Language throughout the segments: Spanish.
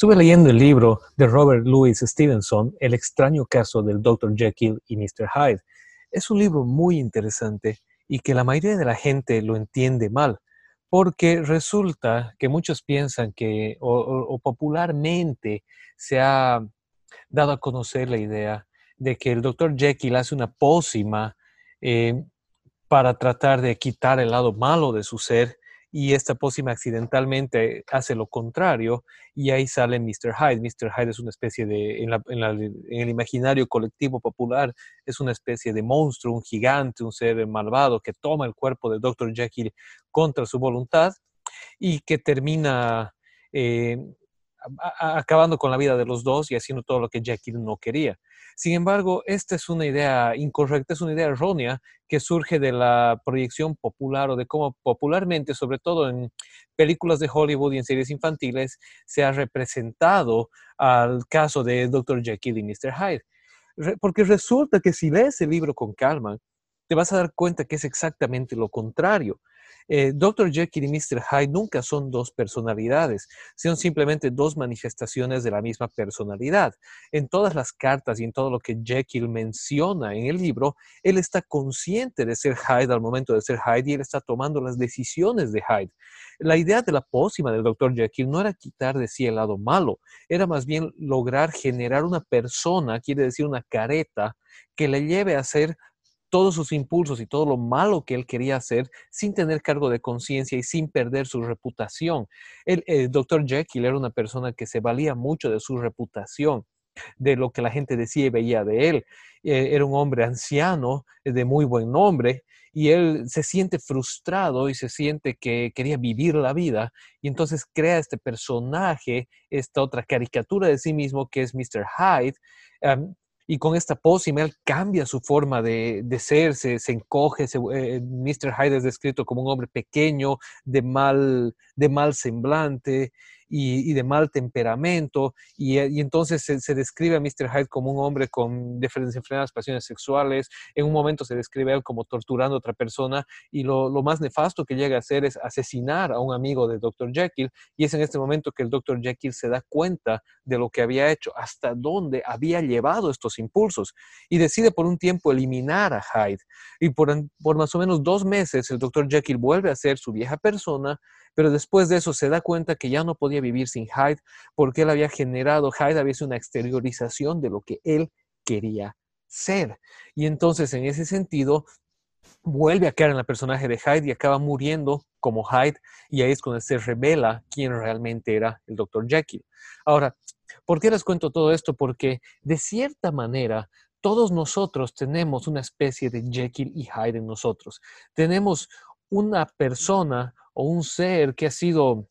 Estuve leyendo el libro de Robert Louis Stevenson, El extraño caso del Dr. Jekyll y Mr. Hyde. Es un libro muy interesante y que la mayoría de la gente lo entiende mal, porque resulta que muchos piensan que, o, popularmente se ha dado a conocer la idea de que el Dr. Jekyll hace una pócima eh, para tratar de quitar el lado malo de su ser y esta pócima accidentalmente hace lo contrario y ahí sale Mr. Hyde. Mr. Hyde es una especie de, en, el imaginario colectivo popular, es una especie de monstruo, un gigante, un ser malvado que toma el cuerpo de Dr. Jekyll contra su voluntad y que termina eh, acabando con la vida de los dos y haciendo todo lo que Jekyll no quería. Sin embargo, esta es una idea incorrecta, es una idea errónea que surge de la proyección popular o de cómo popularmente, sobre todo en películas de Hollywood y en series infantiles, se ha representado al caso de Dr. Jekyll y Mr. Hyde. Porque resulta que si lees el libro con calma, te vas a dar cuenta que es exactamente lo contrario. Eh, Dr. Jekyll y Mr. Hyde nunca son dos personalidades, son simplemente dos manifestaciones de la misma personalidad. En todas las cartas y en todo lo que Jekyll menciona en el libro, él está consciente de ser Hyde al momento de ser Hyde y él está tomando las decisiones de Hyde. La idea de la pócima del Dr. Jekyll no era quitar de sí el lado malo, era más bien lograr generar una persona, quiere decir una careta, que le lleve a ser todos sus impulsos y todo lo malo que él quería hacer sin tener cargo de conciencia y sin perder su reputación. El, el doctor Jekyll era una persona que se valía mucho de su reputación de lo que la gente decía y veía de él. Eh, era un hombre anciano, eh, de muy buen nombre, y él se siente frustrado y se siente que quería vivir la vida, y entonces crea este personaje, esta otra caricatura de sí mismo que es Mr. Hyde, y con esta pócima él cambia su forma de, ser, se, encoge, eh, Mr. Hyde es descrito como un hombre pequeño, de mal, de mal semblante, y, de mal temperamento, y, eh, entonces se, describe a Mr. Hyde como un hombre con diferentes enfermedades, pasiones sexuales, en un momento se describe a él como torturando a otra persona, y lo, más nefasto que llega a hacer es asesinar a un amigo de Dr. Jekyll, y es en este momento que el Dr. Jekyll se da cuenta de lo que había hecho, hasta dónde había llevado estos impulsos, y decide por un tiempo eliminar a Hyde, y por, por más o menos dos meses el Dr. Jekyll vuelve a ser su vieja persona, pero después de eso se da cuenta que ya no podía vivir sin Hyde porque él había generado, Hyde había sido una exteriorización de lo que él quería ser. Y entonces en ese sentido vuelve a caer en el personaje de Hyde y acaba muriendo como Hyde y ahí es cuando se revela quién realmente era el Dr. Jekyll. Ahora, ¿por qué les cuento todo esto? Porque de cierta manera todos nosotros tenemos una especie de Jekyll y Hyde en nosotros. Tenemos una persona o un ser que ha sido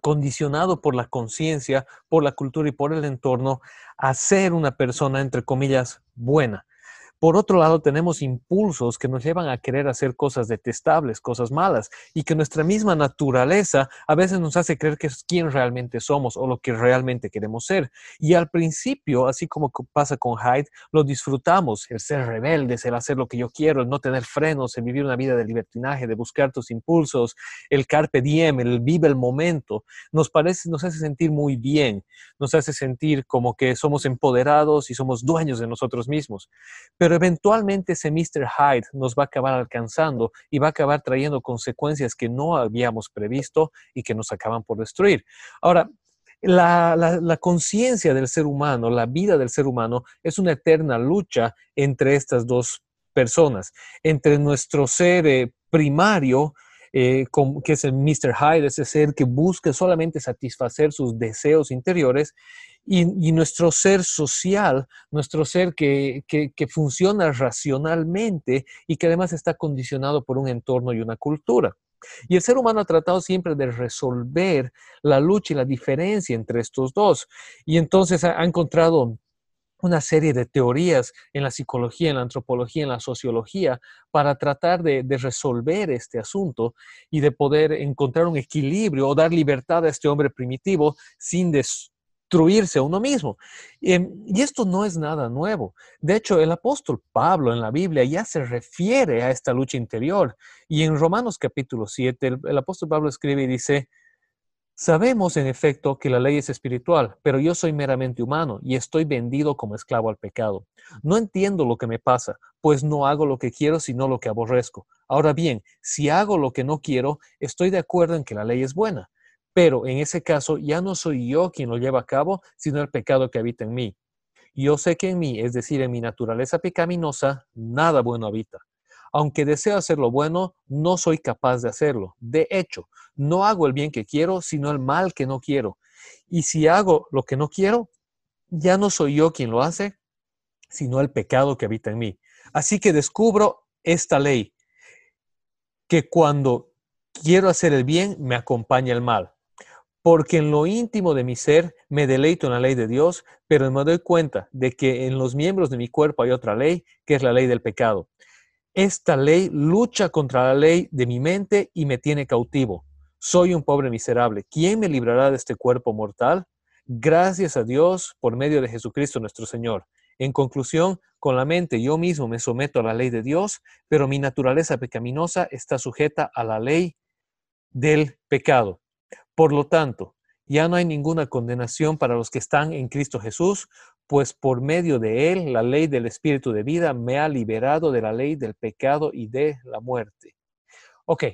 condicionado por la conciencia, por la cultura y por el entorno a ser una persona, entre comillas, buena. Por otro lado, tenemos impulsos que nos llevan a querer hacer cosas detestables, cosas malas, y que nuestra misma naturaleza a veces nos hace creer que es quien realmente somos o lo que realmente queremos ser. Y al principio, así como pasa con Hyde, lo disfrutamos, el ser rebeldes, el hacer lo que yo quiero, el no tener frenos, el vivir una vida de libertinaje, de buscar tus impulsos, el carpe diem, el vive el momento, nos parece, nos hace sentir muy bien, nos hace sentir como que somos empoderados y somos dueños de nosotros mismos pero eventualmente ese Mr. Hyde nos va a acabar alcanzando y va a acabar trayendo consecuencias que no habíamos previsto y que nos acaban por destruir. Ahora, la, conciencia del ser humano, la vida del ser humano, es una eterna lucha entre estas dos personas, entre nuestro ser eh, primario, eh, que es el Mr. Hyde, ese ser que busca solamente satisfacer sus deseos interiores, y, nuestro ser social, nuestro ser que, funciona racionalmente y que además está condicionado por un entorno y una cultura. Y el ser humano ha tratado siempre de resolver la lucha y la diferencia entre estos dos. Y entonces ha, encontrado una serie de teorías en la psicología, en la antropología, en la sociología, para tratar de, resolver este asunto y de poder encontrar un equilibrio o dar libertad a este hombre primitivo sin, des, destruirse a uno mismo. Em, y esto no es nada nuevo. De hecho, el apóstol Pablo en la Biblia ya se refiere a esta lucha interior. Y en Romanos capítulo 7, el, apóstol Pablo escribe y dice, Sabemos, en efecto, que la ley es espiritual, pero yo soy meramente humano y estoy vendido como esclavo al pecado. No entiendo lo que me pasa, pues no hago lo que quiero, sino lo que aborrezco. Ahora bien, si hago lo que no quiero, estoy de acuerdo en que la ley es buena. Pero en ese caso ya no soy yo quien lo lleva a cabo, sino el pecado que habita en mí. Yo sé que en mí, es decir, en mi naturaleza pecaminosa, nada bueno habita. Aunque deseo hacer lo bueno, no soy capaz de hacerlo. De hecho, no hago el bien que quiero, sino el mal que no quiero. Y si hago lo que no quiero, ya no soy yo quien lo hace, sino el pecado que habita en mí. Así que descubro esta ley, que cuando quiero hacer el bien, me acompaña el mal. Porque en lo íntimo de mi ser me deleito en la ley de Dios, pero me doy cuenta de que en los miembros de mi cuerpo hay otra ley, que es la ley del pecado. Esta ley lucha contra la ley de mi mente y me tiene cautivo. Soy un pobre miserable. ¿Quién me librará de este cuerpo mortal? Gracias a Dios por medio de Jesucristo nuestro Señor. En conclusión, con la mente yo mismo me someto a la ley de Dios, pero mi naturaleza pecaminosa está sujeta a la ley del pecado. Por lo tanto, ya no hay ninguna condenación para los que están en Cristo Jesús, pues por medio de él la ley del Espíritu de vida me ha liberado de la ley del pecado y de la muerte. Ok,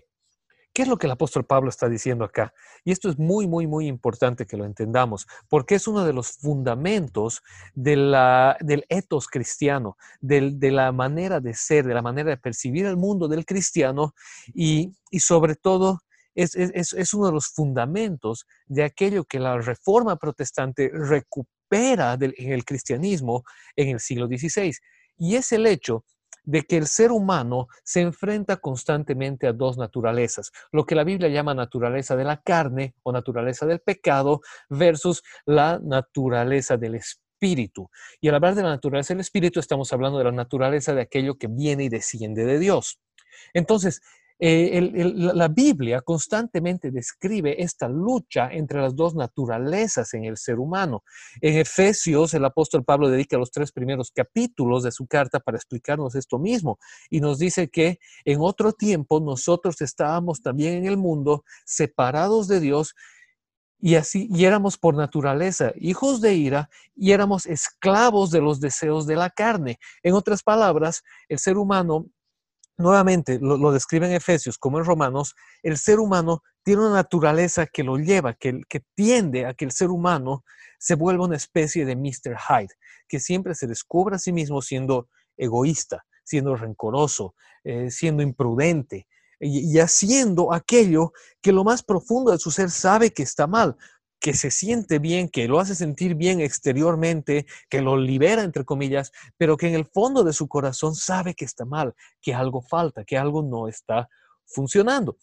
¿qué es lo que el apóstol Pablo está diciendo acá? Y esto es muy, muy, muy importante que lo entendamos, porque es uno de los fundamentos del etos cristiano, de la manera de ser, de la manera de percibir el mundo del cristiano y, y sobre todo es, es, es, uno de los fundamentos de aquello que la reforma protestante recupera del, en el cristianismo en el siglo XVI. Y es el hecho de que el ser humano se enfrenta constantemente a dos naturalezas, lo que la Biblia llama naturaleza de la carne o naturaleza del pecado versus la naturaleza del espíritu. Y al hablar de la naturaleza del espíritu estamos hablando de la naturaleza de aquello que viene y desciende de Dios. Entonces, eh, la Biblia constantemente describe esta lucha entre las dos naturalezas en el ser humano. En Efesios, el apóstol Pablo dedica los tres primeros capítulos de su carta para explicarnos esto mismo y nos dice que en otro tiempo nosotros estábamos también en el mundo separados de Dios y así y éramos por naturaleza hijos de ira y éramos esclavos de los deseos de la carne. En otras palabras, el ser humano nuevamente lo, describe en Efesios como en Romanos, el ser humano tiene una naturaleza que lo lleva, que, que tiende a que el ser humano se vuelva una especie de Mr. Hyde, que siempre se descubra a sí mismo siendo egoísta, siendo rencoroso, eh, siendo imprudente y haciendo aquello que lo más profundo de su ser sabe que está mal, que se siente bien, que lo hace sentir bien exteriormente, que lo libera, entre comillas, pero que en el fondo de su corazón sabe que está mal, que algo falta, que algo no está funcionando.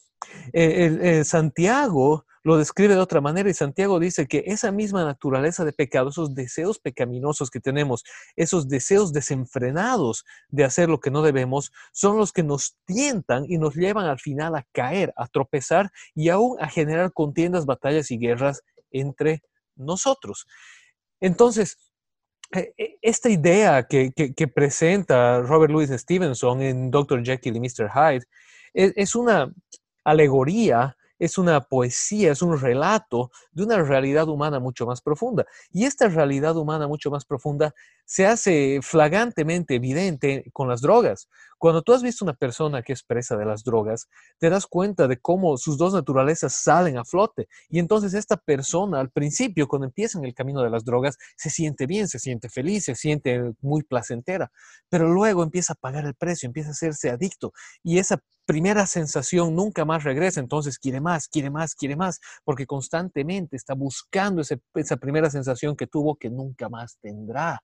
Eh, Santiago lo describe de otra manera y Santiago dice que esa misma naturaleza de pecado, esos deseos pecaminosos que tenemos, esos deseos desenfrenados de hacer lo que no debemos, son los que nos tientan y nos llevan al final a caer, a tropezar y aún a generar contiendas, batallas y guerras entre nosotros. Entonces, eh, eh, esta idea que, presenta Robert Louis Stevenson en Dr. Jekyll y Mr. Hyde es una alegoría es una poesía, es un relato de una realidad humana mucho más profunda. Y esta realidad humana mucho más profunda se hace flagrantemente evidente con las drogas. Cuando tú has visto una persona que es presa de las drogas, te das cuenta de cómo sus dos naturalezas salen a flote. Y entonces esta persona al principio, cuando empieza en el camino de las drogas, se siente bien, se siente feliz, se siente muy placentera, pero luego empieza a pagar el precio, empieza a hacerse adicto. Y esa primera sensación nunca más regresa, entonces quiere más, quiere más, quiere más, porque constantemente está buscando esa primera sensación que tuvo que nunca más tendrá.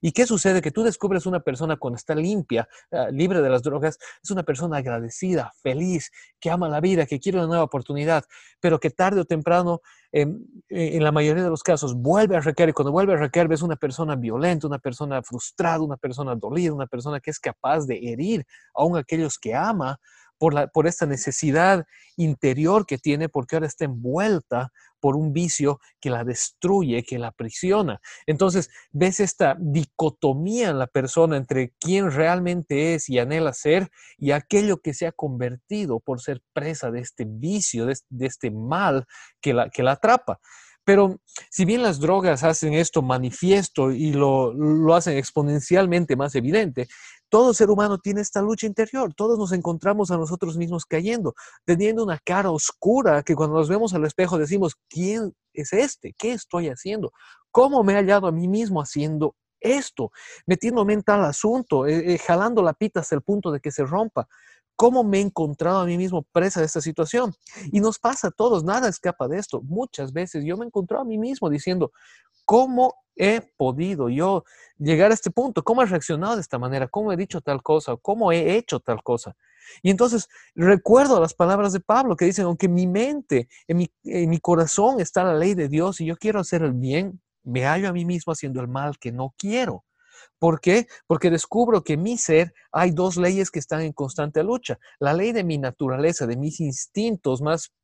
¿Y qué sucede? Que tú descubres una persona cuando está limpia, ah, libre de las drogas, es una persona agradecida, feliz, que ama la vida, que quiere una nueva oportunidad, pero que tarde o temprano, em, eh, en la mayoría de los casos, vuelve a recaer. Y cuando vuelve a recaer, ves una persona violenta, una persona frustrada, una persona dolida, una persona que es capaz de herir aún aquellos que ama por, esta necesidad interior que tiene, porque ahora está envuelta por un vicio que la destruye, que la aprisiona. Entonces, ves esta dicotomía en la persona entre quién realmente es y anhela ser y aquello que se ha convertido por ser presa de este vicio, de, este mal que la, que la atrapa. Pero si bien las drogas hacen esto manifiesto y lo, lo, hacen exponencialmente más evidente, todo ser humano tiene esta lucha interior. Todos nos encontramos a nosotros mismos cayendo, teniendo una cara oscura que cuando nos vemos al espejo decimos, ¿quién es este? ¿Qué estoy haciendo? ¿Cómo me he hallado a mí mismo haciendo esto? Metiéndome en tal asunto, eh, eh, jalando la pita hasta el punto de que se rompa. ¿Cómo me he encontrado a mí mismo presa de esta situación? Y nos pasa a todos, nada escapa de esto. Muchas veces yo me he encontrado a mí mismo diciendo, ¿cómo he podido yo llegar a este punto? ¿Cómo he reaccionado de esta manera? ¿Cómo he dicho tal cosa? ¿Cómo he hecho tal cosa? Y entonces recuerdo las palabras de Pablo que dicen, aunque mi mente, en mi, en mi corazón está la ley de Dios y yo quiero hacer el bien, me hallo a mí mismo haciendo el mal que no quiero. ¿Por qué? Porque descubro que en mi ser hay dos leyes que están en constante lucha. La ley de mi naturaleza, de mis instintos más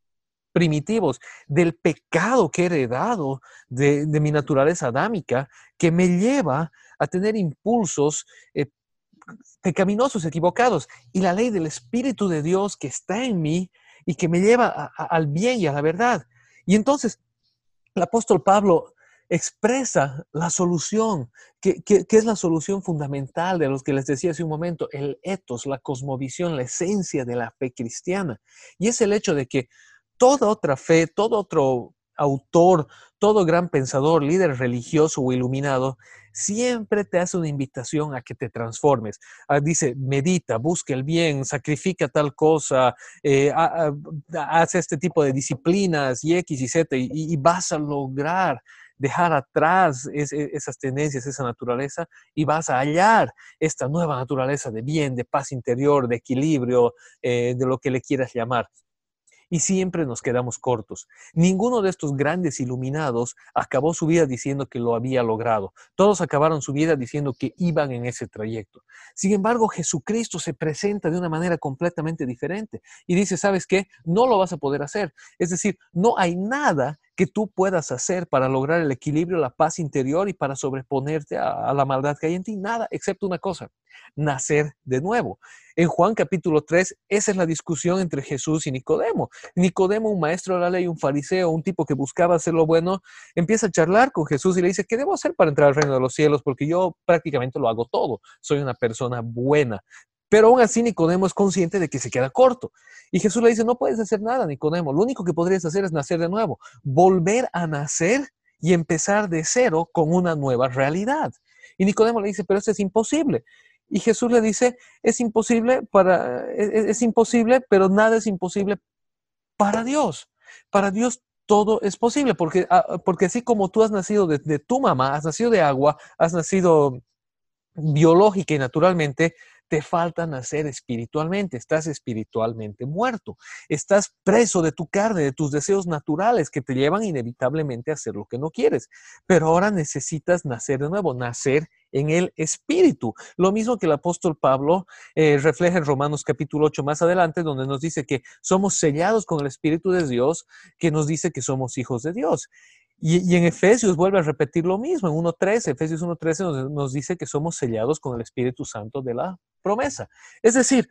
primitivos, del pecado que he heredado de, mi naturaleza adámica, que me lleva a tener impulsos eh, pecaminosos, equivocados, y la ley del Espíritu de Dios que está en mí y que me lleva al bien y a la verdad. Y entonces, el apóstol Pablo expresa la solución, que, es la solución fundamental de los que les decía hace un momento, el etos, la cosmovisión, la esencia de la fe cristiana. Y es el hecho de que toda otra fe, todo otro autor, todo gran pensador, líder religioso o iluminado, siempre te hace una invitación a que te transformes. Ah, dice, medita, busca el bien, sacrifica tal cosa, eh, haz este tipo de disciplinas y X y Z y vas a lograr dejar atrás esas tendencias, esa naturaleza, y vas a hallar esta nueva naturaleza de bien, de paz interior, de equilibrio, eh, de lo que le quieras llamar y siempre nos quedamos cortos. Ninguno de estos grandes iluminados acabó su vida diciendo que lo había logrado. Todos acabaron su vida diciendo que iban en ese trayecto. Sin embargo, Jesucristo se presenta de una manera completamente diferente y dice, ¿sabes qué? No lo vas a poder hacer. Es decir, no hay nada que tú puedas hacer para lograr el equilibrio, la paz interior y para sobreponerte a, la maldad que hay en ti. Nada, excepto una cosa, nacer de nuevo. En Juan capítulo 3, esa es la discusión entre Jesús y Nicodemo. Nicodemo, un maestro de la ley, un fariseo, un tipo que buscaba hacer lo bueno, empieza a charlar con Jesús y le dice, ¿qué debo hacer para entrar al reino de los cielos? Porque yo prácticamente lo hago todo, soy una persona buena. Pero aún así Nicodemo es consciente de que se queda corto. Y Jesús le dice, no puedes hacer nada, Nicodemo. Lo único que podrías hacer es nacer de nuevo, volver a nacer y empezar de cero con una nueva realidad. Y Nicodemo le dice, pero eso es imposible. Y Jesús le dice, es imposible para, es, es imposible, pero nada es imposible para Dios. Para Dios todo es posible, porque, ah, porque así como tú has nacido de, de tu mamá, has nacido de agua, has nacido biológica y naturalmente, te falta nacer espiritualmente, estás espiritualmente muerto, estás preso de tu carne, de tus deseos naturales que te llevan inevitablemente a hacer lo que no quieres, pero ahora necesitas nacer de nuevo, nacer en el Espíritu. Lo mismo que el apóstol Pablo eh, refleja en Romanos capítulo 8 más adelante, donde nos dice que somos sellados con el Espíritu de Dios, que nos dice que somos hijos de Dios. Y, en Efesios vuelve a repetir lo mismo, en 1.13, Efesios 1.13 nos, nos dice que somos sellados con el Espíritu Santo de la promesa. Es decir,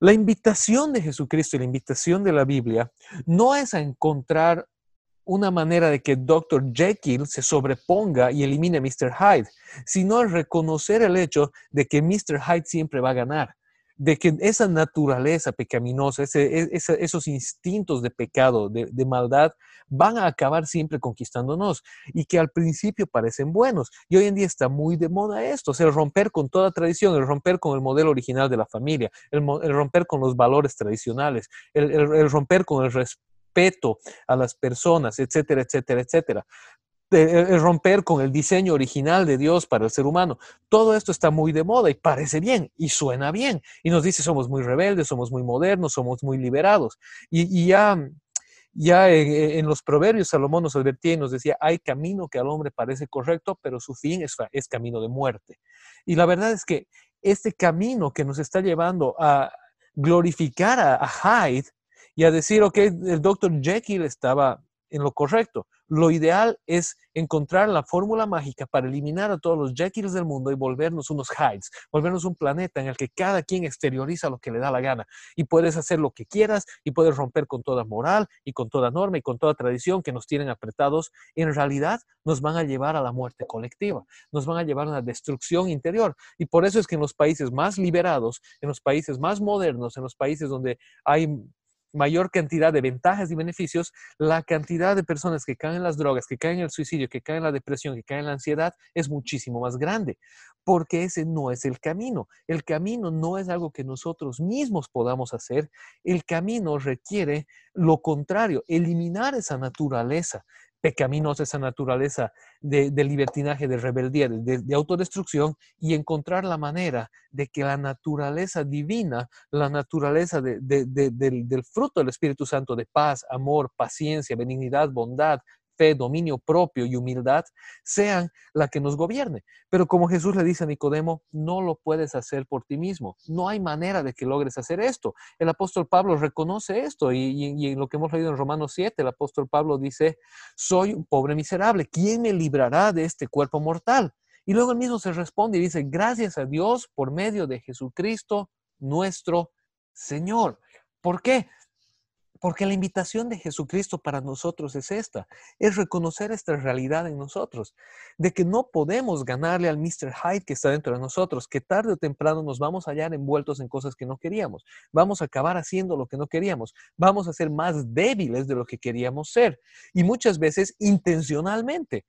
la invitación de Jesucristo y la invitación de la Biblia no es a encontrar una manera de que Dr. Jekyll se sobreponga y elimine a Mr. Hyde, sino reconocer el hecho de que Mr. Hyde siempre va a ganar de que esa naturaleza pecaminosa, e, esos instintos de pecado, de, maldad, van a acabar siempre conquistándonos y que al principio parecen buenos. Y hoy en día está muy de moda esto, el romper con toda tradición, el romper con el modelo original de la familia, el, romper con los valores tradicionales, el romper con el respeto a las personas, etcétera, etcétera, etcétera el romper con el diseño original de Dios para el ser humano. Todo esto está muy de moda y parece bien y suena bien. Y nos dice somos muy rebeldes, somos muy modernos, somos muy liberados. Y, ya, ya en, los proverbios Salomón nos advertía y nos decía, hay camino que al hombre parece correcto, pero su fin es, es camino de muerte. Y la verdad es que este camino que nos está llevando a glorificar a, a Hyde y a decir, ok, el doctor Jekyll estaba en lo correcto. Lo ideal es encontrar la fórmula mágica para eliminar a todos los Jekylls del mundo y volvernos unos Hydes, volvernos un planeta en el que cada quien exterioriza lo que le da la gana y puedes hacer lo que quieras y puedes romper con toda moral y con toda norma y con toda tradición que nos tienen apretados. En realidad nos van a llevar a la muerte colectiva, nos van a llevar a una destrucción interior. Y por eso es que en los países más liberados, en los países más modernos, en los países donde hay mayor cantidad de ventajas y beneficios, la cantidad de personas que caen en las drogas, que caen en el suicidio, que caen en la depresión, que caen en la ansiedad, es muchísimo más grande, porque ese no es el camino. El camino no es algo que nosotros mismos podamos hacer, el camino requiere lo contrario, eliminar esa naturaleza, pecaminosa, esa naturaleza de, libertinaje, de rebeldía, de, autodestrucción, y encontrar la manera de que la naturaleza divina, la naturaleza del, del fruto del Espíritu Santo de paz, amor, paciencia, benignidad, bondad, fe, dominio propio y humildad sean la que nos gobierne. Pero como Jesús le dice a Nicodemo, no lo puedes hacer por ti mismo. No hay manera de que logres hacer esto. El apóstol Pablo reconoce esto y, en lo que hemos leído en Romanos 7, el apóstol Pablo dice, soy un pobre miserable. ¿Quién me librará de este cuerpo mortal? Y luego él mismo se responde y dice, gracias a Dios por medio de Jesucristo nuestro Señor. ¿Por qué? Porque la invitación de Jesucristo para nosotros es esta, es reconocer esta realidad en nosotros, de que no podemos ganarle al Mr. Hyde que está dentro de nosotros, que tarde o temprano nos vamos a hallar envueltos en cosas que no queríamos, vamos a acabar haciendo lo que no queríamos, vamos a ser más débiles de lo que queríamos ser, y muchas veces intencionalmente.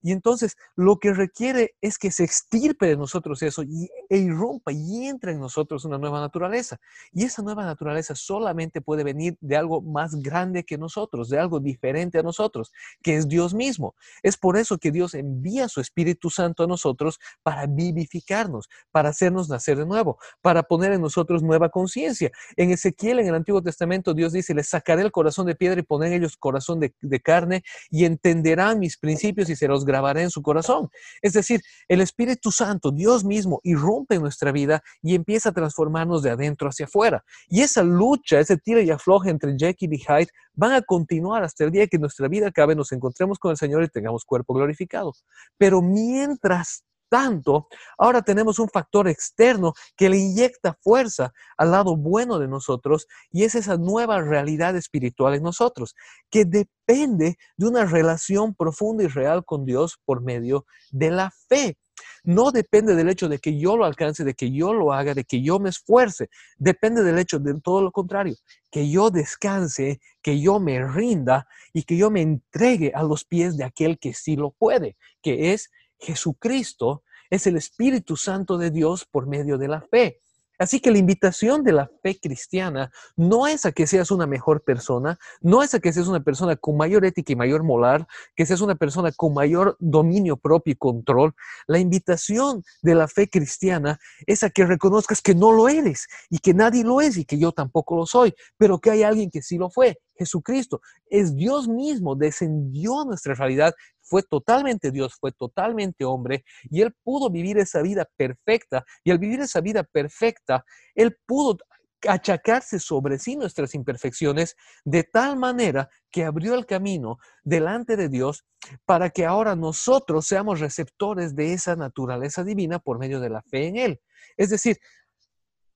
Y entonces lo que requiere es que se extirpe de nosotros eso y, e irrumpa y entre en nosotros una nueva naturaleza. Y esa nueva naturaleza solamente puede venir de algo más grande que nosotros, de algo diferente a nosotros, que es Dios mismo. Es por eso que Dios envía su Espíritu Santo a nosotros para vivificarnos, para hacernos nacer de nuevo, para poner en nosotros nueva conciencia. En Ezequiel, en el Antiguo Testamento, Dios dice, les sacaré el corazón de piedra y poner en ellos corazón de, de carne y entenderán mis principios y se los grabaré en su corazón. Es decir, el Espíritu Santo, Dios mismo, irrumpe en nuestra vida y empieza a transformarnos de adentro hacia afuera. Y esa lucha, ese tira y afloje entre Jekyll y Hyde van a continuar hasta el día que nuestra vida acabe, nos encontremos con el Señor y tengamos cuerpo glorificado. Pero mientras tanto, ahora tenemos un factor externo que le inyecta fuerza al lado bueno de nosotros y es esa nueva realidad espiritual en nosotros, que depende de una relación profunda y real con Dios por medio de la fe. No depende del hecho de que yo lo alcance, de que yo lo haga, de que yo me esfuerce. Depende del hecho de todo lo contrario, que yo descanse, que yo me rinda y que yo me entregue a los pies de aquel que sí lo puede, que es Jesucristo es el Espíritu Santo de Dios por medio de la fe. Así que la invitación de la fe cristiana no es a que seas una mejor persona, no es a que seas una persona con mayor ética y mayor moral, que seas una persona con mayor dominio propio y control. La invitación de la fe cristiana es a que reconozcas que no lo eres y que nadie lo es y que yo tampoco lo soy, pero que hay alguien que sí lo fue. Jesucristo es Dios mismo, descendió a nuestra realidad fue totalmente Dios, fue totalmente hombre y él pudo vivir esa vida perfecta y al vivir esa vida perfecta, él pudo achacarse sobre sí nuestras imperfecciones de tal manera que abrió el camino delante de Dios para que ahora nosotros seamos receptores de esa naturaleza divina por medio de la fe en Él. Es decir,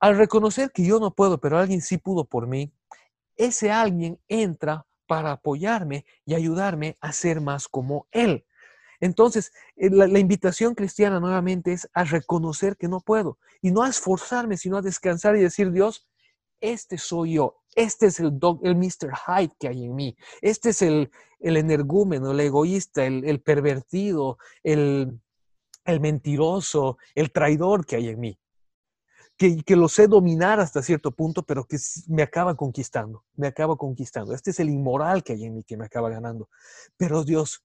al reconocer que yo no puedo, pero alguien sí pudo por mí, ese alguien entra para apoyarme y ayudarme a ser más como Él. Entonces, eh, la, invitación cristiana nuevamente es a reconocer que no puedo y no a esforzarme, sino a descansar y decir, Dios, este soy yo, este es el, el Mr. Hyde que hay en mí, este es el, el energúmeno, el egoísta, el, pervertido, el, el mentiroso, el traidor que hay en mí que, lo sé dominar hasta cierto punto, pero que me acaba conquistando, me acaba conquistando. Este es el inmoral que hay en mí que me acaba ganando. Pero Dios,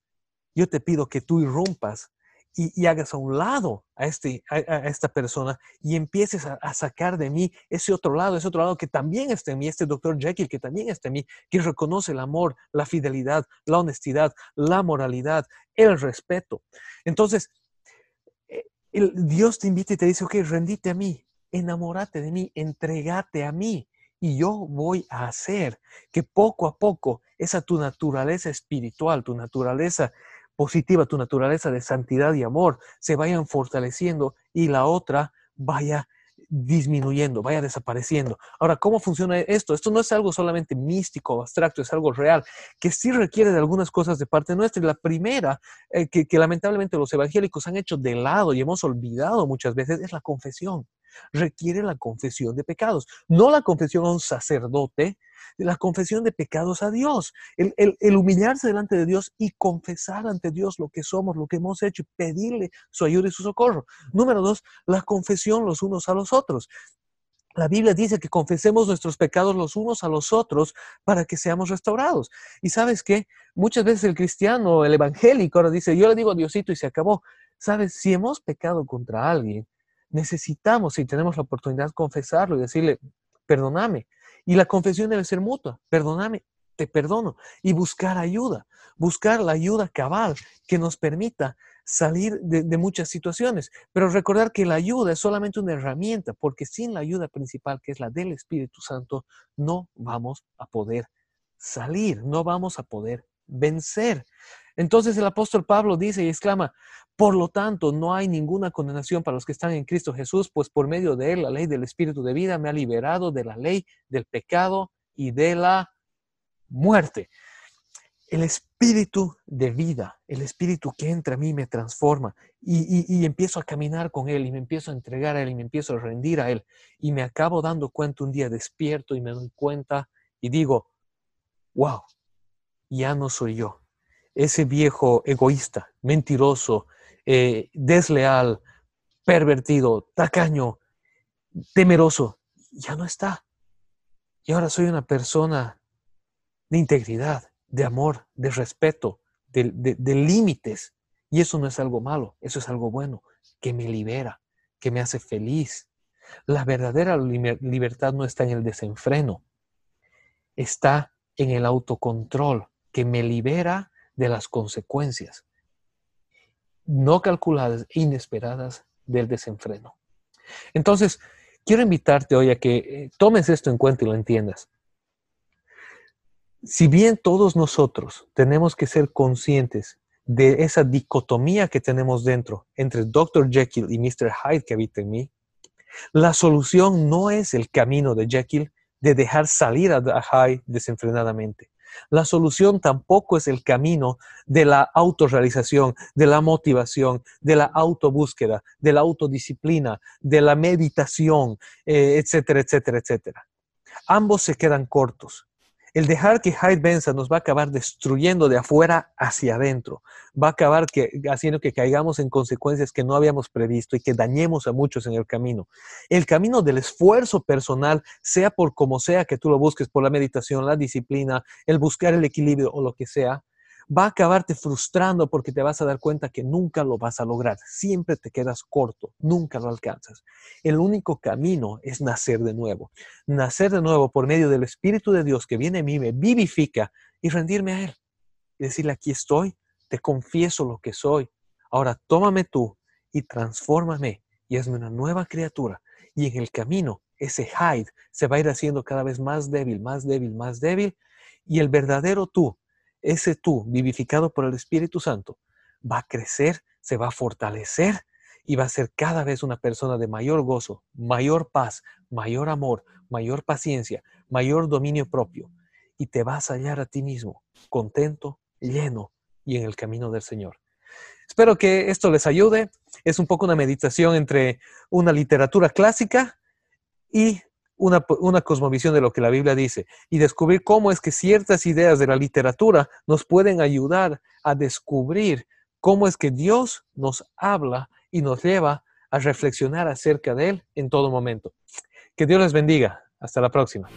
yo te pido que tú irrumpas y, hagas a un lado a, este, a, esta persona y empieces a, a, sacar de mí ese otro lado, ese otro lado que también está en mí, este doctor Jekyll que también está en mí, que reconoce el amor, la fidelidad, la honestidad, la moralidad, el respeto. Entonces, eh, el, Dios te invita y te dice, ok, rendite a mí, enamórate de mí, entregate a mí y yo voy a hacer que poco a poco esa tu naturaleza espiritual, tu naturaleza positiva, tu naturaleza de santidad y amor se vayan fortaleciendo y la otra vaya disminuyendo, vaya desapareciendo. Ahora, ¿cómo funciona esto? Esto no es algo solamente místico o abstracto, es algo real, que sí requiere de algunas cosas de parte nuestra. Y la primera, eh, que, que lamentablemente los evangélicos han hecho de lado y hemos olvidado muchas veces, es la confesión. Requiere la confesión de pecados, no la confesión a un sacerdote, la confesión de pecados a Dios, el, humillarse delante de Dios y confesar ante Dios lo que somos, lo que hemos hecho y pedirle su ayuda y su socorro. Número dos, la confesión los unos a los otros. La Biblia dice que confesemos nuestros pecados los unos a los otros para que seamos restaurados. Y sabes qué? Muchas veces el cristiano, el evangélico, ahora dice, yo le digo a Diosito y se acabó. Sabes, si hemos pecado contra alguien, necesitamos, si tenemos la oportunidad, confesarlo y decirle, perdóname. Y la confesión debe ser mutua. Perdóname, te perdono. Y buscar ayuda. Buscar la ayuda cabal que nos permita salir de, muchas situaciones. Pero recordar que la ayuda es solamente una herramienta, porque sin la ayuda principal, que es la del Espíritu Santo, no vamos a poder salir, no vamos a poder vencer. Entonces el apóstol Pablo dice y exclama, por lo tanto, no hay ninguna condenación para los que están en Cristo Jesús, pues por medio de él la ley del Espíritu de vida me ha liberado de la ley del pecado y de la muerte. El Espíritu de vida, el Espíritu que entra a mí me transforma y, y, empiezo a caminar con Él y me empiezo a entregar a Él y me empiezo a rendir a Él. Y me acabo dando cuenta un día despierto y me doy cuenta y digo, wow, ya no soy yo. Ese viejo egoísta, mentiroso, eh, desleal, pervertido, tacaño, temeroso, ya no está. Y ahora soy una persona de integridad, de amor, de respeto, de, de límites. Y eso no es algo malo, eso es algo bueno, que me libera, que me hace feliz. La verdadera libertad no está en el desenfreno, está en el autocontrol, que me libera de las consecuencias no calculadas inesperadas del desenfreno. Entonces, quiero invitarte hoy a que eh, tomes esto en cuenta y lo entiendas. Si bien todos nosotros tenemos que ser conscientes de esa dicotomía que tenemos dentro entre Dr. Jekyll y Mr. Hyde que habita en mí, la solución no es el camino de Jekyll de dejar salir a Hyde desenfrenadamente. La solución tampoco es el camino de la autorrealización, de la motivación, de la autobúsqueda, de la autodisciplina, de la meditación, eh, etcétera, etcétera, etcétera. Ambos se quedan cortos. El dejar que Hyde Benson nos va a acabar destruyendo de afuera hacia adentro, va a acabar haciendo que caigamos en consecuencias que no habíamos previsto y que dañemos a muchos en el camino. El camino del esfuerzo personal, sea por como sea que tú lo busques, por la meditación, la disciplina, el buscar el equilibrio o lo que sea, va a acabarte frustrando porque te vas a dar cuenta que nunca lo vas a lograr. Siempre te quedas corto, nunca lo alcanzas. El único camino es nacer de nuevo. Nacer de nuevo por medio del Espíritu de Dios que viene a mí, me vivifica y rendirme a Él. Y decirle, aquí estoy, te confieso lo que soy. Ahora tómame tú y transfórmame y hazme una nueva criatura. Y en el camino, ese Hyde se va a ir haciendo cada vez más débil, más débil, más débil. Y el verdadero tú, ese tú, vivificado por el Espíritu Santo, va a crecer, se va a fortalecer y va a ser cada vez una persona de mayor gozo, mayor paz, mayor amor, mayor paciencia, mayor dominio propio. Y te vas a hallar a ti mismo, contento, lleno y en el camino del Señor. Espero que esto les ayude. Es un poco una meditación entre una literatura clásica y una, cosmovisión de lo que la Biblia dice y descubrir cómo es que ciertas ideas de la literatura nos pueden ayudar a descubrir cómo es que Dios nos habla y nos lleva a reflexionar acerca de Él en todo momento. Que Dios les bendiga. Hasta la próxima.